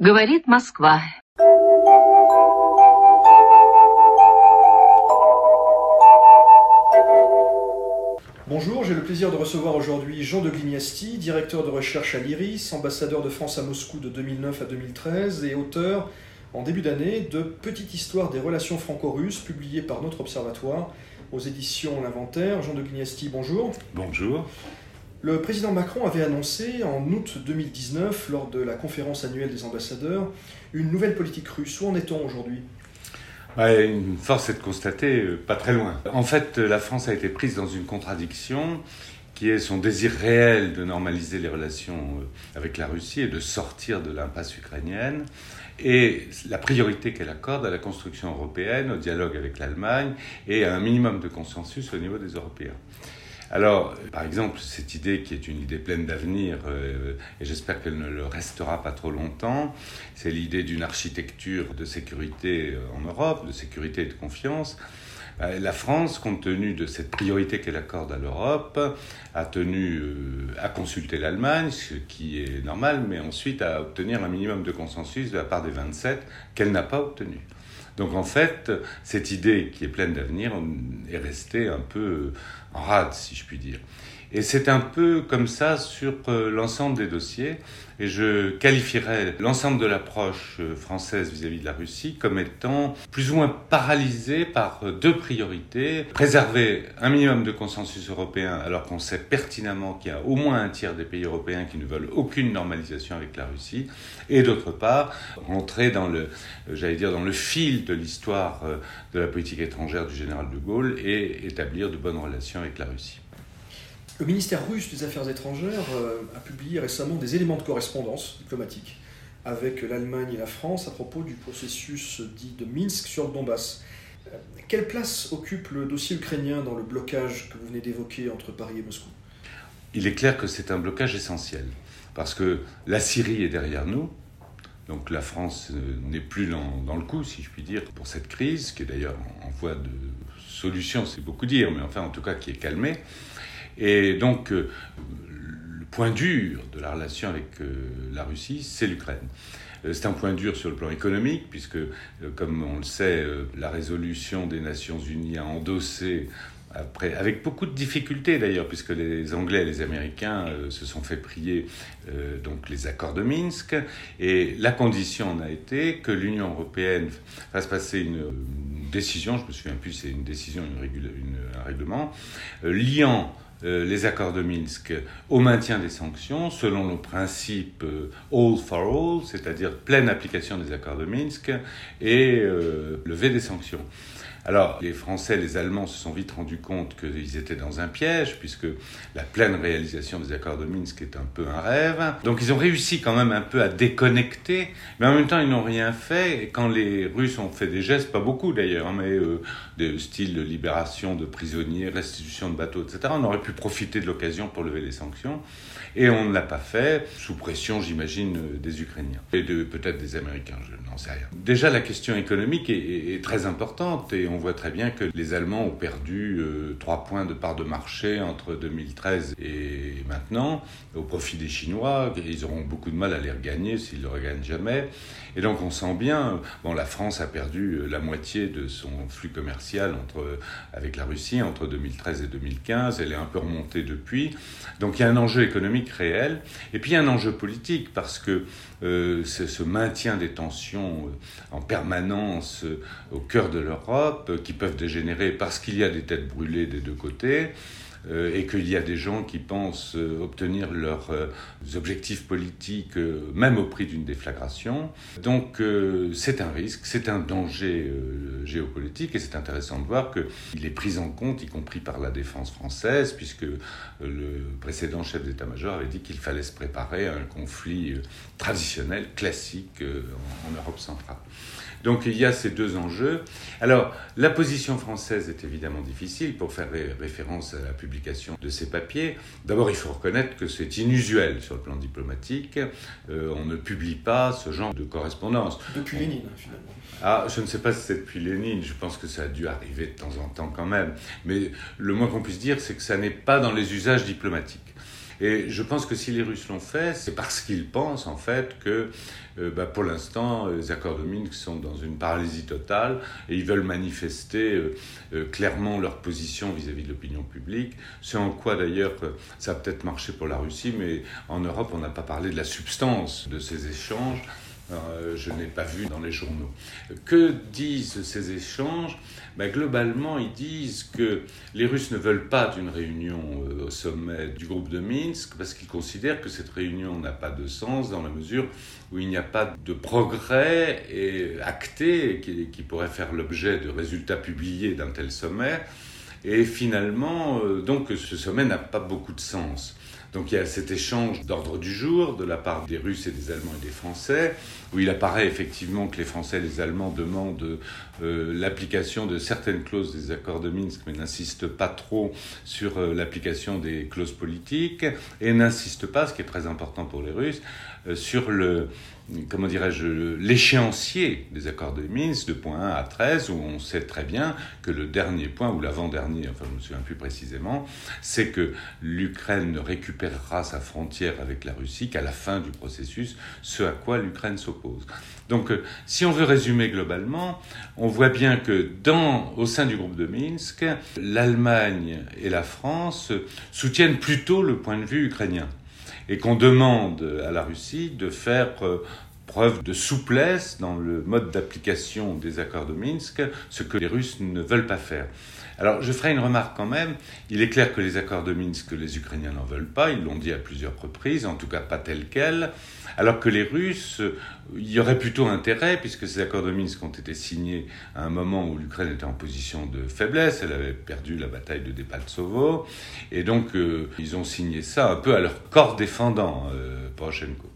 Говорит Москва. Bonjour, j'ai le plaisir de recevoir aujourd'hui Jean de Glignasti, directeur de recherche à l'IRIS, ambassadeur de France à Moscou de 2009 à 2013 et auteur en début d'année de Petite histoire des relations franco-russes, publié par notre observatoire aux éditions L'Inventaire. Jean de Glignasti, bonjour. Bonjour. Le président Macron avait annoncé en août 2019, lors de la conférence annuelle des ambassadeurs, une nouvelle politique russe. Où en est-on aujourd'hui? Une force est de constater, euh, pas très loin. En fait, la France a été prise dans une contradiction qui est son désir réel de normaliser les relations euh, avec la Russie et de sortir de l'impasse ukrainienne, et la priorité qu'elle accorde à la construction européenne, au dialogue avec l'Allemagne et à un minimum de consensus au niveau des Européens. Alors, par exemple, cette idée qui est une idée pleine d'avenir, euh, et j'espère qu'elle ne le restera pas trop longtemps, c'est l'idée d'une architecture de sécurité euh, en Europe, de sécurité et de confiance. Euh, la France, compte tenu de cette priorité qu'elle accorde à l'Europe, a tenu à consulter l'Allemagne, ce qui est normal, mais ensuite à obtenir un minimum de consensus de la part des 27 qu'elle n'a pas obtenu. Donc en fait, cette idée qui est pleine d'avenir est restée un peu en rade, si je puis dire. Et c'est un peu comme ça sur euh, l'ensemble des dossiers. Et je qualifierais l'ensemble de l'approche euh, française vis-à-vis de la Russie comme étant plus ou moins paralysée par euh, deux priorités. Préserver un minimum de consensus européen alors qu'on sait pertinemment qu'il y a au moins un tiers des pays européens qui ne veulent aucune normalisation avec la Russie. Et d'autre part, rentrer dans le, j'allais dire, dans le fil de l'histoire de la politique étrangère du général de Gaulle et établir de bonnes relations avec la Russie. Le ministère russe des Affaires étrangères euh, a publié récemment des éléments de correspondance diplomatique avec l'Allemagne et la France à propos du processus dit de Minsk sur le Donbass. Euh, quelle place occupe le dossier ukrainien dans le blocage que vous venez d'évoquer entre Paris et Moscou? Il est clair que c'est un blocage essentiel, parce que la Syrie est derrière nous, donc la France euh, n'est plus dans, dans, le coup, si je puis dire, pour cette crise, qui est d'ailleurs en voie de solution, c'est beaucoup dire, mais enfin en tout cas qui est calmée. Et donc, euh, le point dur de la relation avec euh, la Russie, c'est l'Ukraine. Euh, c'est un point dur sur le plan économique, puisque, comme on le sait, la résolution des Nations Unies a endossé après, avec beaucoup de difficultés d'ailleurs, puisque les Anglais et les Américains se sont fait prier donc les accords de Minsk, et la condition en a été que l'Union européenne fasse passer une, décision, je me souviens plus, c'est une décision, une, un règlement, liant les accords de Minsk au maintien des sanctions selon le principe euh, all for all, c'est-à-dire pleine application des accords de Minsk et euh, lever des sanctions. Alors, les Français, les Allemands se sont vite rendus compte qu'ils étaient dans un piège, puisque la pleine réalisation des accords de Minsk est un peu un rêve. Donc, ils ont réussi quand même un peu à déconnecter, mais en même temps, ils n'ont rien fait. Et quand les Russes ont fait des gestes, pas beaucoup d'ailleurs, hein, mais euh, de style de libération de prisonniers, restitution de bateaux, etc., on aurait pu profiter de l'occasion pour lever les sanctions. Et on ne l'a pas fait, sous pression, j'imagine, des Ukrainiens. Et de peut-être des Américains, je n'en sais rien. Déjà, la question économique est, très importante et voit très bien que les Allemands ont perdu euh, trois points de part de marché entre 2013 et maintenant au profit des Chinois. Ils auront beaucoup de mal à les regagner s'ils ne le regagnent jamais. Et donc on sent bien, bon, la France a perdu euh, la moitié de son flux commercial entre, avec la Russie entre 2013 et 2015. Elle est un peu remontée depuis. Donc il y a un enjeu économique réel. Et puis il y a un enjeu politique parce que euh, ce maintien des tensions en permanence au cœur de l'Europe euh, qui peuvent dégénérer parce qu'il y a des têtes brûlées des deux côtés euh, et qu'il y a des gens qui pensent euh, obtenir leurs objectifs politiques même au prix d'une déflagration. Donc c'est un risque, c'est un danger géopolitique et c'est intéressant de voir qu'il est pris en compte, y compris par la défense française, puisque le précédent chef d'état-major avait dit qu'il fallait se préparer à un conflit traditionnel, classique en Europe centrale. Donc il y a ces deux enjeux. Alors la position française est évidemment difficile pour faire référence à la publication de ces papiers. D'abord il faut reconnaître que c'est inusuel sur le plan diplomatique. Euh, on ne publie pas ce genre de correspondance. Depuis Lénine finalement. Ah, je ne sais pas si c'est depuis Lénine, je pense que ça a dû arriver de temps en temps quand même. Mais le moins qu'on puisse dire, c'est que ça n'est pas dans les usages diplomatiques. Et je pense que si les Russes l'ont fait, c'est parce qu'ils pensent en fait que euh, bah, pour l'instant, les accords de Minsk sont dans une paralysie totale et ils veulent manifester euh, euh, clairement leur position vis-à-vis de l'opinion publique. C'est en quoi d'ailleurs ça a peut-être marché pour la Russie, mais en Europe, on n'a pas parlé de la substance de ces échanges. Euh, je n'ai pas vu dans les journaux. Que disent ces échanges? Ben, Globalement, ils disent que les Russes ne veulent pas d'une réunion euh, au sommet du groupe de Minsk parce qu'ils considèrent que cette réunion n'a pas de sens dans la mesure où il n'y a pas de progrès et acté qui, qui pourrait faire l'objet de résultats publiés d'un tel sommet. Et finalement, euh, donc ce sommet n'a pas beaucoup de sens. Donc il y a cet échange d'ordre du jour de la part des Russes et des Allemands et des Français, où il apparaît effectivement que les Français et les Allemands demandent euh, l'application de certaines clauses des accords de Minsk, mais n'insistent pas trop sur euh, l'application des clauses politiques, et n'insistent pas, ce qui est très important pour les Russes, euh, sur le, comment dirais-je, l'échéancier des accords de Minsk, de point 1 à 13, où on sait très bien que le dernier point, ou l'avant-dernier, enfin je ne me souviens plus précisément, c'est que l'Ukraine ne récupérera sa frontière avec la Russie qu'à la fin du processus, ce à quoi l'Ukraine s'oppose. Donc euh, si on veut résumer globalement, on voit bien que dans, au sein du groupe de Minsk, l'Allemagne et la France soutiennent plutôt le point de vue ukrainien et qu'on demande à la Russie de faire euh, preuve de souplesse dans le mode d'application des accords de Minsk, ce que les Russes ne veulent pas faire. Alors je ferai une remarque quand même, il est clair que les accords de Minsk, les Ukrainiens n'en veulent pas, ils l'ont dit à plusieurs reprises, en tout cas pas tels quels, alors que les Russes, il y aurait plutôt intérêt, puisque ces accords de Minsk ont été signés à un moment où l'Ukraine était en position de faiblesse, elle avait perdu la bataille de Depaltsovo, et donc euh, ils ont signé ça un peu à leur corps défendant, euh, Poroshenko.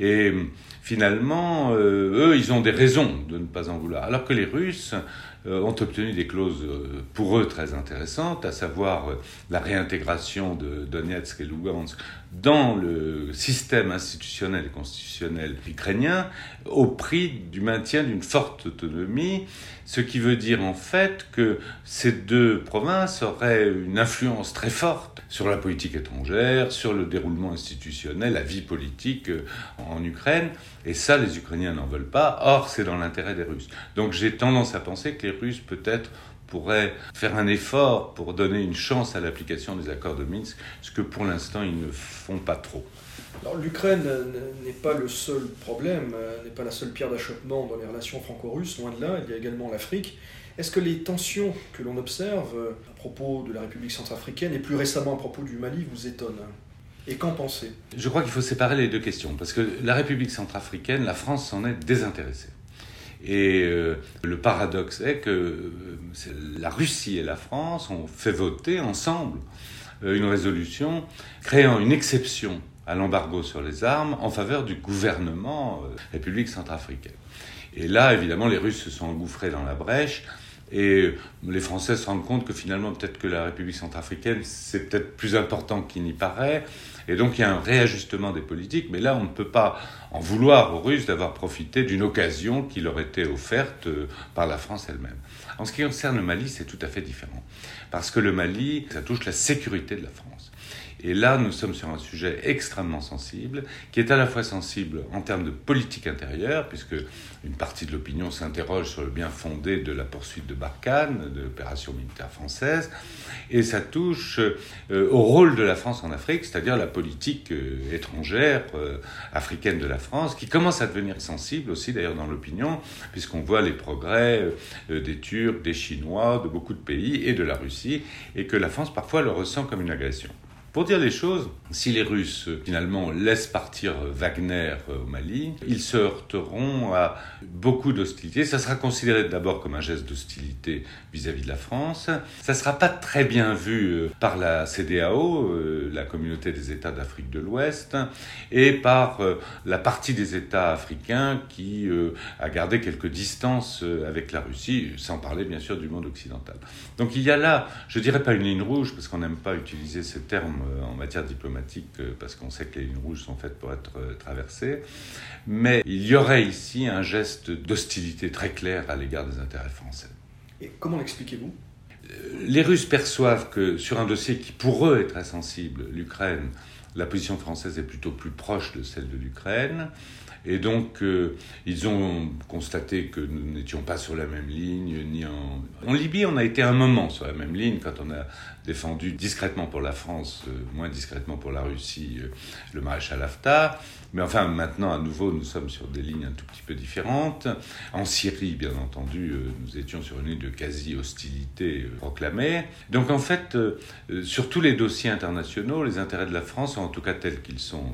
Et finalement, euh, eux, ils ont des raisons de ne pas en vouloir. Alors que les Russes euh, ont obtenu des clauses euh, pour eux très intéressantes, à savoir la réintégration de Donetsk et Lugansk dans le système institutionnel et constitutionnel ukrainien au prix du maintien d'une forte autonomie, ce qui veut dire en fait que ces deux provinces auraient une influence très forte sur la politique étrangère, sur le déroulement institutionnel, la vie politique euh, en Ukraine, et ça les Ukrainiens n'en veulent pas, or c'est dans l'intérêt des Russes. Donc j'ai tendance à penser que les Russes peut-être pourraient faire un effort pour donner une chance à l'application des accords de Minsk, ce que pour l'instant ils ne font pas trop. L'Ukraine n'est pas le seul problème, euh, n'est pas la seule pierre d'achoppement dans les relations franco-russes, loin de là, il y a également l'Afrique. Est-ce que les tensions que l'on observe euh, à propos de la République centrafricaine et plus récemment à propos du Mali vous étonnent? Et qu'en pensez? Je crois qu'il faut séparer les deux questions, parce que la République centrafricaine, la France s'en est désintéressée. Et euh, le paradoxe est que euh, la Russie et la France ont fait voter ensemble euh, une résolution créant une exception à l'embargo sur les armes en faveur du gouvernement République centrafricaine. Et là, évidemment, les Russes se sont engouffrés dans la brèche. Et les Français se rendent compte que finalement, peut-être que la République centrafricaine, c'est peut-être plus important qu'il n'y paraît. Et donc il y a un réajustement des politiques, mais là on ne peut pas en vouloir aux Russes d'avoir profité d'une occasion qui leur était offerte euh, par la France elle-même. En ce qui concerne le Mali, c'est tout à fait différent. Parce que le Mali, ça touche la sécurité de la France. Et là, nous sommes sur un sujet extrêmement sensible, qui est à la fois sensible en termes de politique intérieure, puisque une partie de l'opinion s'interroge sur le bien fondé de la poursuite de Barkhane, de l'opération militaire française, et ça touche euh, au rôle de la France en Afrique, c'est-à-dire la politique euh, étrangère euh, africaine de la France, qui commence à devenir sensible aussi d'ailleurs dans l'opinion, puisqu'on voit les progrès des Turcs, des Chinois, de beaucoup de pays et de la Russie, et que la France parfois le ressent comme une agression. Pour dire les choses, si les Russes finalement laissent partir Wagner euh, au Mali, ils se heurteront à beaucoup d'hostilité. Ça sera considéré d'abord comme un geste d'hostilité vis-à-vis de la France. Ça ne sera pas très bien vu euh, par la CDAO, euh, la communauté des États d'Afrique de l'Ouest, et par la partie des États africains qui a gardé quelques distances avec la Russie, sans parler bien sûr du monde occidental. Donc il y a là, je dirais pas une ligne rouge, parce qu'on n'aime pas utiliser ce terme euh, en matière diplomatique euh, parce qu'on sait que les lignes rouges sont faites pour être euh, traversées. Mais il y aurait ici un geste d'hostilité très clair à l'égard des intérêts français. Et comment l'expliquez-vous? Les Russes perçoivent que sur un dossier qui pour eux est très sensible, l'Ukraine, la position française est plutôt plus proche de celle de l'Ukraine. Et donc, euh, ils ont constaté que nous n'étions pas sur la même ligne, ni en... Libye, on a été un moment sur la même ligne quand on a défendu discrètement pour la France, euh, moins discrètement pour la Russie, euh, le maréchal Haftar. Mais enfin, maintenant, à nouveau, nous sommes sur des lignes un tout petit peu différentes. En Syrie, bien entendu, nous étions sur une ligne de quasi-hostilité proclamée. Donc, en fait, sur tous les dossiers internationaux, les intérêts de la France, en tout cas tels qu'ils sont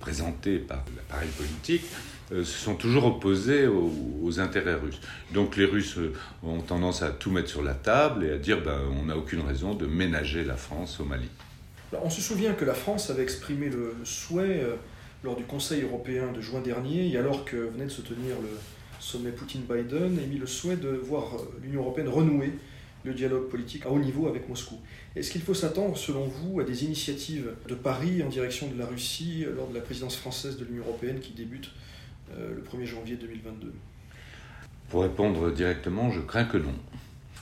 présentés par l'appareil politique, euh, se sont toujours opposés aux, intérêts russes. Donc les Russes euh, ont tendance à tout mettre sur la table et à dire ben, on n'a aucune raison de ménager la France au Mali. On se souvient que la France avait exprimé le souhait euh, lors du Conseil européen de juin dernier, et alors que venait de se tenir le sommet Poutine-Biden, émis le souhait de voir l'Union européenne renouer le dialogue politique à haut niveau avec Moscou. Est-ce qu'il faut s'attendre, selon vous, à des initiatives de Paris en direction de la Russie lors de la présidence française de l'Union européenne qui débute euh, le 1er janvier 2022 Pour répondre directement, je crains que non.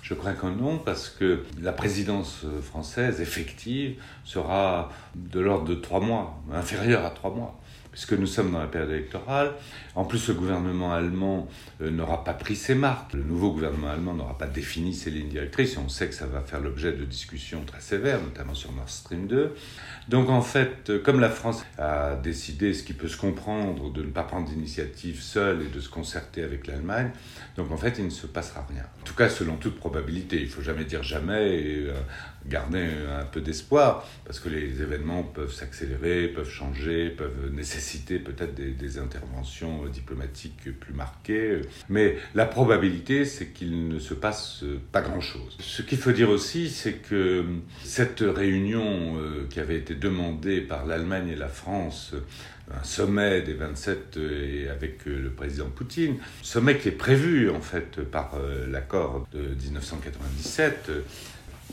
Je crains que non parce que la présidence française effective sera de l'ordre de trois mois, inférieure à trois mois puisque nous sommes dans la période électorale. En plus, le gouvernement allemand euh, n'aura pas pris ses marques. Le nouveau gouvernement allemand n'aura pas défini ses lignes directrices. on sait que ça va faire l'objet de discussions très sévères, notamment sur Nord Stream 2. Donc en fait, euh, comme la France a décidé, ce qui peut se comprendre, de ne pas prendre d'initiative seule et de se concerter avec l'Allemagne, donc en fait, il ne se passera rien. En tout cas, selon toute probabilité. Il ne faut jamais dire jamais et euh, garder un peu d'espoir, parce que les événements peuvent s'accélérer, peuvent changer, peuvent nécessiter peut-être des, interventions diplomatiques plus marquées. Mais la probabilité, c'est qu'il ne se passe pas grand-chose. Ce qu'il faut dire aussi, c'est que cette réunion euh, qui avait été demandée par l'Allemagne et la France un sommet des 27 et avec euh, le président Poutine, sommet qui est prévu en fait par euh, l'accord de 1997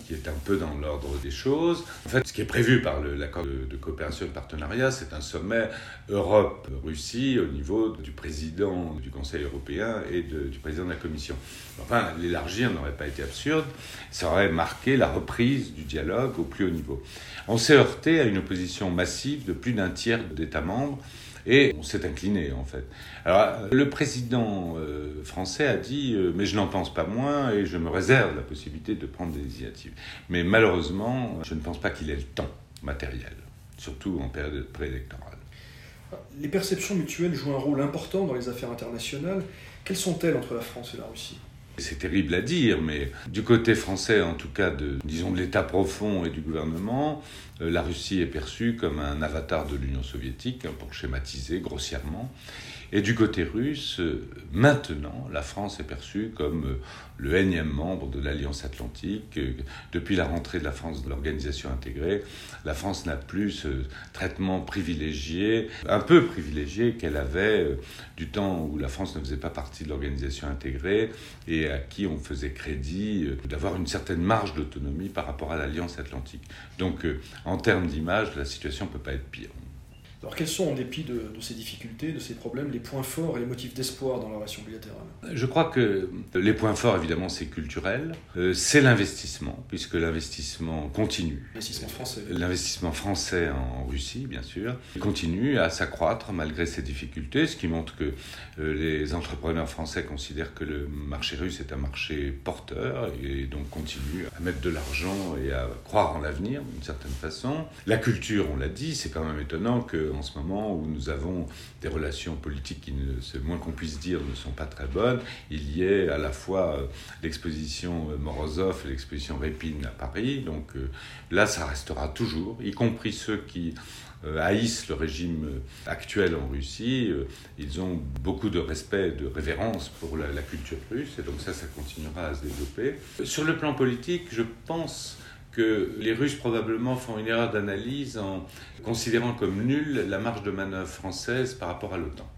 qui est un peu dans l'ordre des choses. En fait, ce qui est prévu par l'accord de, coopération et de partenariat, c'est un sommet Europe-Russie au niveau du président du Conseil européen et du président de la Commission. Enfin, l'élargir n'aurait pas été absurde, ça aurait marqué la reprise du dialogue au plus haut niveau. On s'est heurté à une opposition massive de plus d'un tiers d'États membres et on s'est incliné, en fait. Alors, le président euh, français a dit euh, Mais je n'en pense pas moins et je me réserve la possibilité de prendre des initiatives. Mais malheureusement, je ne pense pas qu'il ait le temps matériel, surtout en période préélectorale. Les perceptions mutuelles jouent un rôle important dans les affaires internationales. Quelles sont-elles entre la France et la Russie? C'est terrible à dire, mais du côté français, en tout cas, de, disons, de l'État profond et du gouvernement, euh, la Russie est perçue comme un avatar de l'Union soviétique, hein, pour schématiser grossièrement. Et du côté russe, euh, maintenant, la France est perçue comme euh, le énième membre de l'Alliance Atlantique. Euh, depuis la rentrée de la France de l'organisation intégrée, la France n'a plus ce traitement privilégié, un peu privilégié qu'elle avait du temps où la France ne faisait pas partie de l'organisation intégrée et à qui on faisait crédit d'avoir une certaine marge d'autonomie par rapport à l'Alliance Atlantique. Donc, en termes d'image, la situation ne peut pas être pire. Alors quels sont, en dépit de, ces difficultés, de ces problèmes, les points forts et les motifs d'espoir dans la relation bilatérale? Je crois que les points forts, évidemment, c'est culturel, euh, c'est l'investissement, puisque l'investissement continue. L'investissement français. L'investissement français en Russie, bien sûr, continue à s'accroître malgré ces difficultés, ce qui montre que euh, les entrepreneurs français considèrent que le marché russe est un marché porteur et donc continuent à mettre de l'argent et à croire en l'avenir d'une certaine façon. La culture, on l'a dit, c'est quand même étonnant que en ce moment où nous avons des relations politiques qui, c'est moins qu'on puisse dire, ne sont pas très bonnes, il y ait à la fois euh, l'exposition euh, Morozov et l'exposition Répine à Paris. Donc euh, là, ça restera toujours, y compris ceux qui haïssent le régime actuel en Russie, ils ont beaucoup de respect, de révérence pour la, culture russe, et donc ça, ça continuera à se développer. Sur le plan politique, je pense que les Russes probablement font une erreur d'analyse en considérant comme nulle la marge de manœuvre française par rapport à l'OTAN.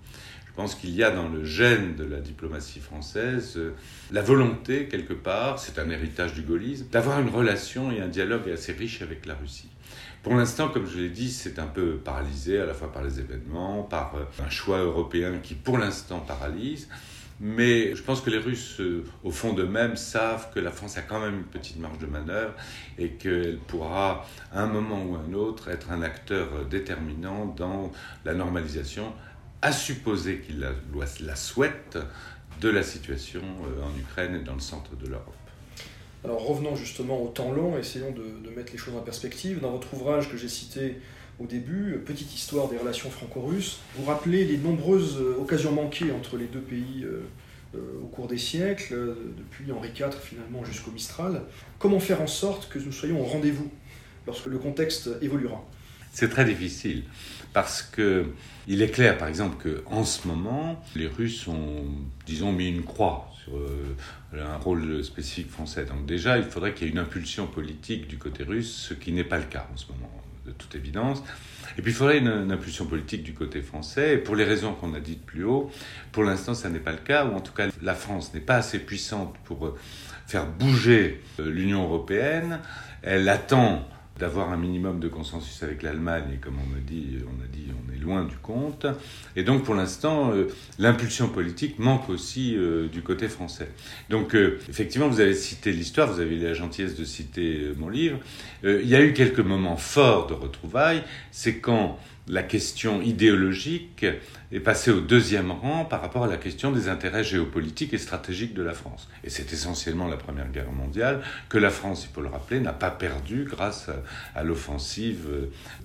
Je pense qu'il y a dans le gène de la diplomatie française euh, la volonté, quelque part, c'est un héritage du gaullisme, d'avoir une relation et un dialogue assez riche avec la Russie. Pour l'instant, comme je l'ai dit, c'est un peu paralysé à la fois par les événements, par euh, un choix européen qui pour l'instant paralyse. Mais je pense que les Russes, euh, au fond d'eux-mêmes, savent que la France a quand même une petite marge de manœuvre et qu'elle pourra, à un moment ou à un autre, être un acteur déterminant dans la normalisation, à supposer qu'il la, la souhaite, de la situation euh, en Ukraine et dans le centre de l'Europe. Alors revenons justement au temps long, essayons de, mettre les choses en perspective. Dans votre ouvrage que j'ai cité au début, Petite histoire des relations franco-russes, vous rappelez les nombreuses occasions manquées entre les deux pays euh, euh, au cours des siècles, depuis Henri IV finalement jusqu'au Mistral. Comment faire en sorte que nous soyons au rendez-vous lorsque le contexte évoluera? C'est très difficile parce que il est clair, par exemple, qu'en ce moment, les Russes ont, disons, mis une croix sur euh, un rôle spécifique français. Donc déjà, il faudrait qu'il y ait une impulsion politique du côté russe, ce qui n'est pas le cas en ce moment, de toute évidence. Et puis il faudrait une, impulsion politique du côté français. Et pour les raisons qu'on a dites plus haut, pour l'instant, ça n'est pas le cas, ou en tout cas, la France n'est pas assez puissante pour euh, faire bouger euh, l'Union européenne. Elle attend d'avoir un minimum de consensus avec l'Allemagne, et comme on me dit, on a dit, on est loin du compte. Et donc, pour l'instant, euh, l'impulsion politique manque aussi euh, du côté français. Donc, euh, effectivement, vous avez cité l'histoire, vous avez eu la gentillesse de citer mon livre. il y a eu quelques moments forts de retrouvailles. C'est quand la question idéologique est passée au deuxième rang par rapport à la question des intérêts géopolitiques et stratégiques de la France. Et c'est essentiellement la Première Guerre mondiale que la France, il faut le rappeler, n'a pas perdu grâce à, l'offensive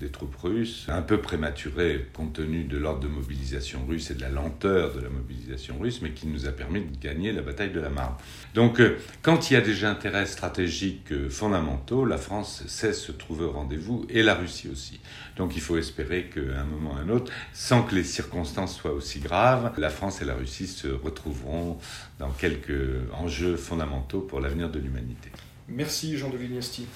des troupes russes, un peu prématurée compte tenu de l'ordre de mobilisation russe et de la lenteur de la mobilisation russe, mais qui nous a permis de gagner la bataille de la Marne. Donc euh, quand il y a des intérêts stratégiques euh, fondamentaux, la France sait se trouver au rendez-vous et la Russie aussi. Donc il faut espérer qu'à un moment ou à un autre, sans que les circonstances soient aussi graves, la France et la Russie se retrouveront dans quelques enjeux fondamentaux pour l'avenir de l'humanité. Merci Jean de Vignesti.